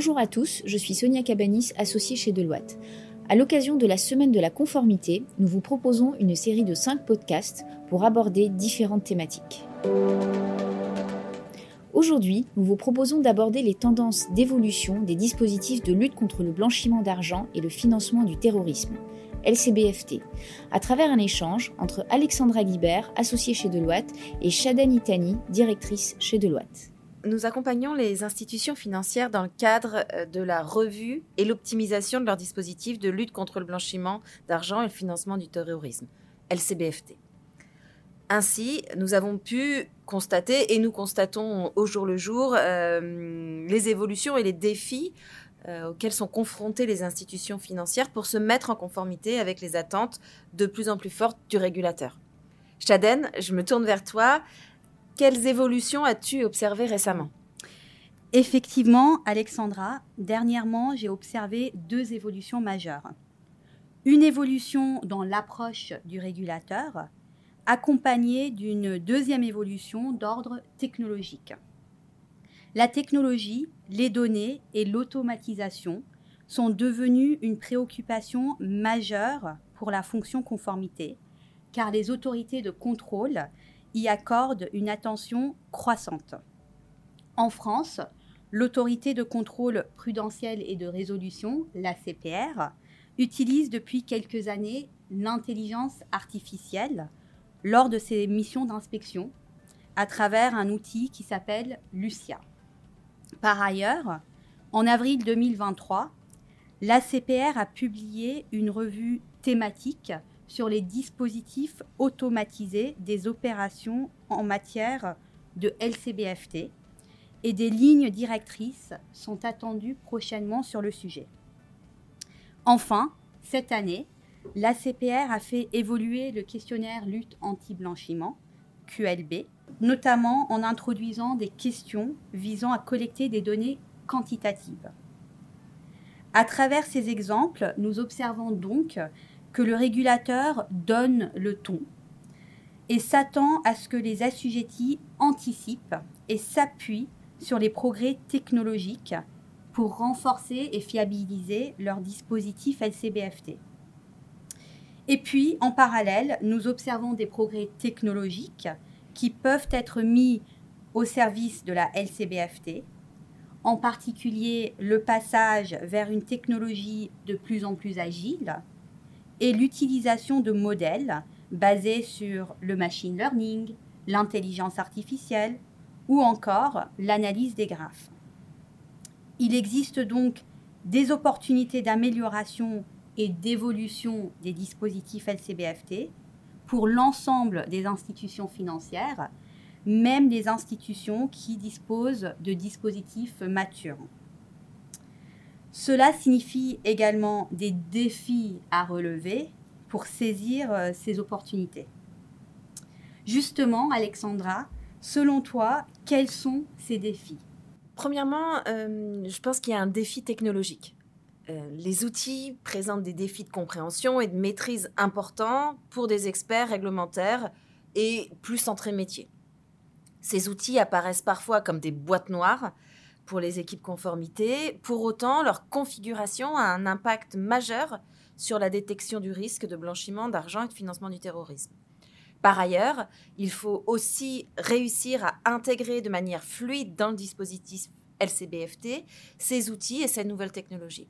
Bonjour à tous, je suis Sonia Cabanis, associée chez Deloitte. À l'occasion de la semaine de la conformité, nous vous proposons une série de 5 podcasts pour aborder différentes thématiques. Aujourd'hui, nous vous proposons d'aborder les tendances d'évolution des dispositifs de lutte contre le blanchiment d'argent et le financement du terrorisme, LCBFT, à travers un échange entre Alexandra Guibert, associée chez Deloitte, et Shaden Itani, directrice chez Deloitte. Nous accompagnons les institutions financières dans le cadre euh, de la revue et l'optimisation de leurs dispositifs de lutte contre le blanchiment d'argent et le financement du terrorisme, LCBFT. Ainsi, nous avons pu constater, et nous constatons au jour le jour, euh, les évolutions et les défis euh, auxquels sont confrontées les institutions financières pour se mettre en conformité avec les attentes de plus en plus fortes du régulateur. Chaden, je me tourne vers toi. Quelles évolutions as-tu observées récemment? Effectivement, Alexandra, dernièrement, j'ai observé deux évolutions majeures. Une évolution dans l'approche du régulateur, accompagnée d'une deuxième évolution d'ordre technologique. La technologie, les données et l'automatisation sont devenues une préoccupation majeure pour la fonction conformité, car les autorités de contrôle y accorde une attention croissante. En France, l'autorité de contrôle prudentiel et de résolution, la CPR, utilise depuis quelques années l'intelligence artificielle lors de ses missions d'inspection à travers un outil qui s'appelle Lucia. Par ailleurs, en avril 2023, la CPR a publié une revue thématique sur les dispositifs automatisés des opérations en matière de LCBFT et des lignes directrices sont attendues prochainement sur le sujet. Enfin, cette année, l'ACPR a fait évoluer le questionnaire lutte anti-blanchiment, QLB, notamment en introduisant des questions visant à collecter des données quantitatives. À travers ces exemples, nous observons donc que le régulateur donne le ton et s'attend à ce que les assujettis anticipent et s'appuient sur les progrès technologiques pour renforcer et fiabiliser leur dispositif LCBFT. Et puis, en parallèle, nous observons des progrès technologiques qui peuvent être mis au service de la LCBFT, en particulier le passage vers une technologie de plus en plus agile, et l'utilisation de modèles basés sur le machine learning, l'intelligence artificielle ou encore l'analyse des graphes. Il existe donc des opportunités d'amélioration et d'évolution des dispositifs LCBFT pour l'ensemble des institutions financières, même les institutions qui disposent de dispositifs matures. Cela signifie également des défis à relever pour saisir euh, ces opportunités. Justement, Alexandra, selon toi, quels sont ces défis? Premièrement, euh, je pense qu'il y a un défi technologique. Euh, les outils présentent des défis de compréhension et de maîtrise importants pour des experts réglementaires et plus centrés métiers. Ces outils apparaissent parfois comme des boîtes noires pour les équipes conformité. Pour autant, leur configuration a un impact majeur sur la détection du risque de blanchiment d'argent et de financement du terrorisme. Par ailleurs, il faut aussi réussir à intégrer de manière fluide dans le dispositif LCBFT ces outils et ces nouvelles technologies.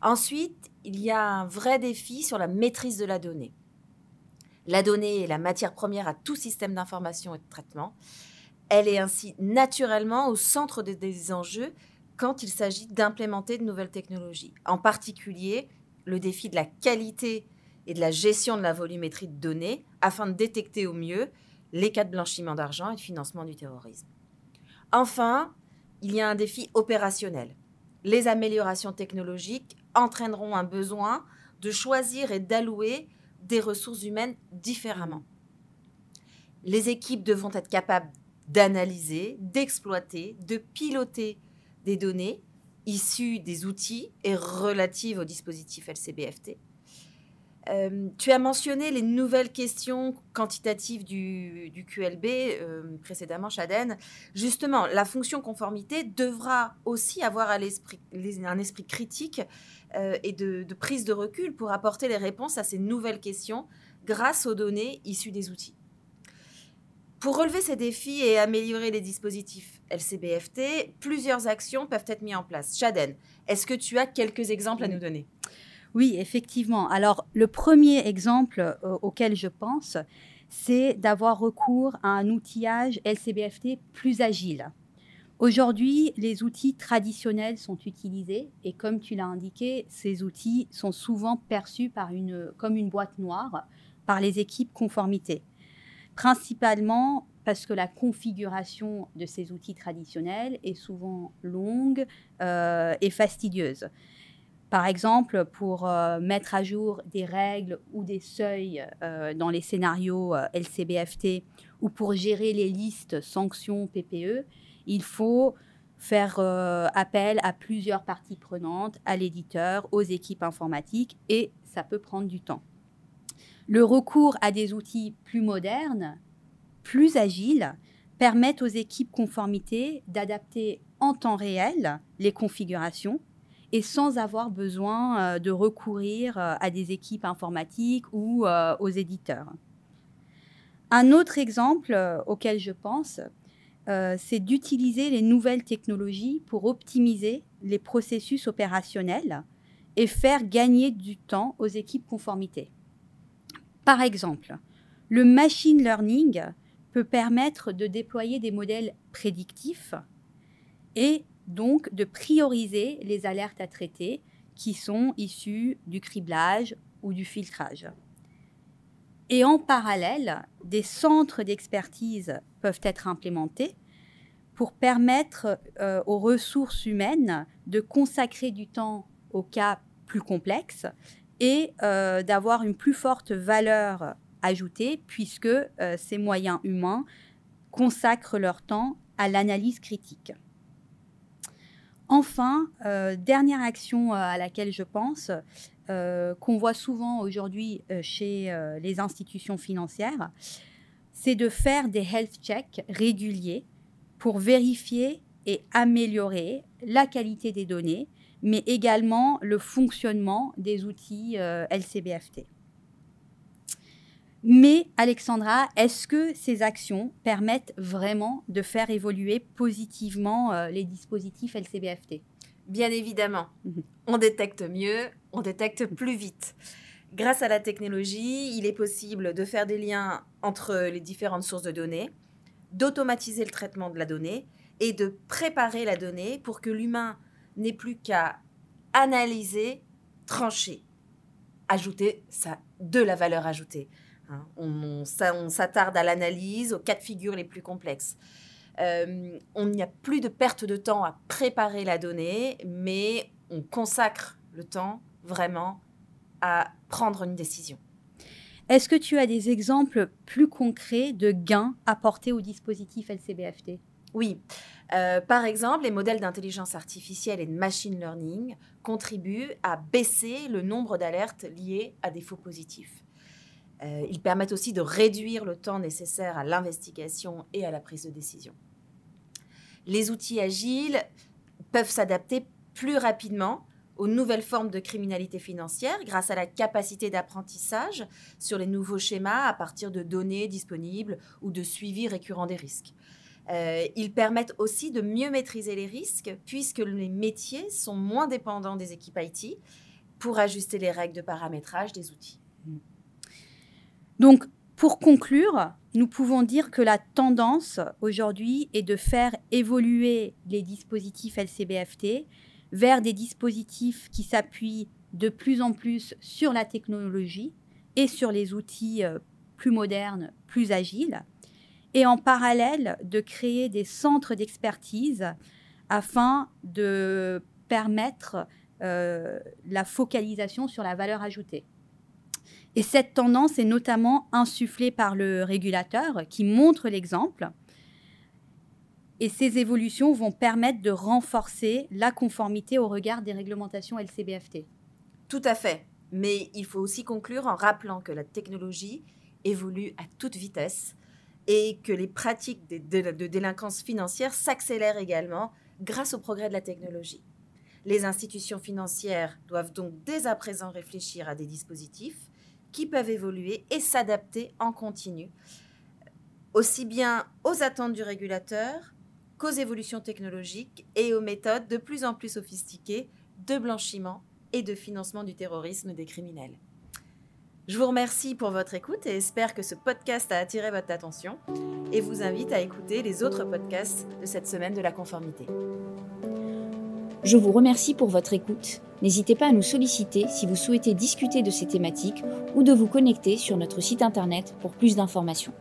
Ensuite, il y a un vrai défi sur la maîtrise de la donnée. La donnée est la matière première à tout système d'information et de traitement. Elle est ainsi naturellement au centre des, enjeux quand il s'agit d'implémenter de nouvelles technologies, en particulier le défi de la qualité et de la gestion de la volumétrie de données afin de détecter au mieux les cas de blanchiment d'argent et de financement du terrorisme. Enfin, il y a un défi opérationnel. Les améliorations technologiques entraîneront un besoin de choisir et d'allouer des ressources humaines différemment. Les équipes devront être capables d'analyser, d'exploiter, de piloter des données issues des outils et relatives au dispositif LCBFT. Euh, tu as mentionné les nouvelles questions quantitatives du, QLB euh, précédemment, Chaden. Justement, la fonction conformité devra aussi avoir un esprit critique euh, et de, prise de recul pour apporter les réponses à ces nouvelles questions grâce aux données issues des outils. Pour relever ces défis et améliorer les dispositifs LCBFT, plusieurs actions peuvent être mises en place. Chaden, est-ce que tu as quelques exemples à nous donner? Oui, effectivement. Alors, le premier exemple euh, auquel je pense, c'est d'avoir recours à un outillage LCBFT plus agile. Aujourd'hui, les outils traditionnels sont utilisés et comme tu l'as indiqué, ces outils sont souvent perçus par une, comme une boîte noire par les équipes conformité. Principalement parce que la configuration de ces outils traditionnels est souvent longue euh, et fastidieuse. Par exemple, pour euh, mettre à jour des règles ou des seuils euh, dans les scénarios LCBFT ou pour gérer les listes sanctions PPE, il faut faire appel à plusieurs parties prenantes, à l'éditeur, aux équipes informatiques, et ça peut prendre du temps. Le recours à des outils plus modernes, plus agiles, permettent aux équipes conformité d'adapter en temps réel les configurations et sans avoir besoin euh, de recourir euh, à des équipes informatiques ou euh, aux éditeurs. Un autre exemple auquel je pense, c'est d'utiliser les nouvelles technologies pour optimiser les processus opérationnels et faire gagner du temps aux équipes conformité. Par exemple, le machine learning peut permettre de déployer des modèles prédictifs et donc de prioriser les alertes à traiter qui sont issues du criblage ou du filtrage. Et en parallèle, des centres d'expertise peuvent être implémentés pour permettre euh, aux ressources humaines de consacrer du temps aux cas plus complexes et euh, d'avoir une plus forte valeur ajoutée puisque euh, ces moyens humains consacrent leur temps à l'analyse critique. Enfin, euh, dernière action à laquelle je pense, qu'on voit souvent aujourd'hui chez les institutions financières, c'est de faire des health checks réguliers pour vérifier et améliorer la qualité des données, mais également le fonctionnement des outils LCBFT. Mais Alexandra, est-ce que ces actions permettent vraiment de faire évoluer positivement euh, les dispositifs LCBFT Bien évidemment. Mhm. On détecte mieux, on détecte plus vite. Grâce à la technologie, il est possible de faire des liens entre les différentes sources de données, d'automatiser le traitement de la donnée et de préparer la donnée pour que l'humain n'ait plus qu'à analyser, trancher, ajouter ça, de la valeur ajoutée. Hein. On, s'attarde à l'analyse, aux cas de figure les plus complexes. Euh, on n'y a plus de perte de temps à préparer la donnée, mais on consacre le temps vraiment à prendre une décision. Est-ce que tu as des exemples plus concrets de gains apportés au dispositif LCBFT Oui. Euh, par exemple, les modèles d'intelligence artificielle et de machine learning contribuent à baisser le nombre d'alertes liées à des faux positifs. Euh, ils permettent aussi de réduire le temps nécessaire à l'investigation et à la prise de décision. Les outils agiles peuvent s'adapter plus rapidement aux nouvelles formes de criminalité financière grâce à la capacité d'apprentissage sur les nouveaux schémas à partir de données disponibles ou de suivi récurrent des risques. Euh, ils permettent aussi de mieux maîtriser les risques puisque les métiers sont moins dépendants des équipes IT pour ajuster les règles de paramétrage des outils. Donc, pour conclure, nous pouvons dire que la tendance aujourd'hui est de faire évoluer les dispositifs LCBFT vers des dispositifs qui s'appuient de plus en plus sur la technologie et sur les outils euh, plus modernes, plus agiles, et en parallèle de créer des centres d'expertise afin de permettre euh, la focalisation sur la valeur ajoutée. Et cette tendance est notamment insufflée par le régulateur qui montre l'exemple. Et ces évolutions vont permettre de renforcer la conformité au regard des réglementations LCBFT. Tout à fait. Mais il faut aussi conclure en rappelant que la technologie évolue à toute vitesse et que les pratiques de délinquance financière s'accélèrent également grâce au progrès de la technologie. Les institutions financières doivent donc dès à présent réfléchir à des dispositifs qui peuvent évoluer et s'adapter en continu, aussi bien aux attentes du régulateur qu'aux évolutions technologiques et aux méthodes de plus en plus sophistiquées de blanchiment et de financement du terrorisme des criminels. Je vous remercie pour votre écoute et espère que ce podcast a attiré votre attention et vous invite à écouter les autres podcasts de cette semaine de la conformité. Je vous remercie pour votre écoute. N'hésitez pas à nous solliciter si vous souhaitez discuter de ces thématiques ou de vous connecter sur notre site internet pour plus d'informations.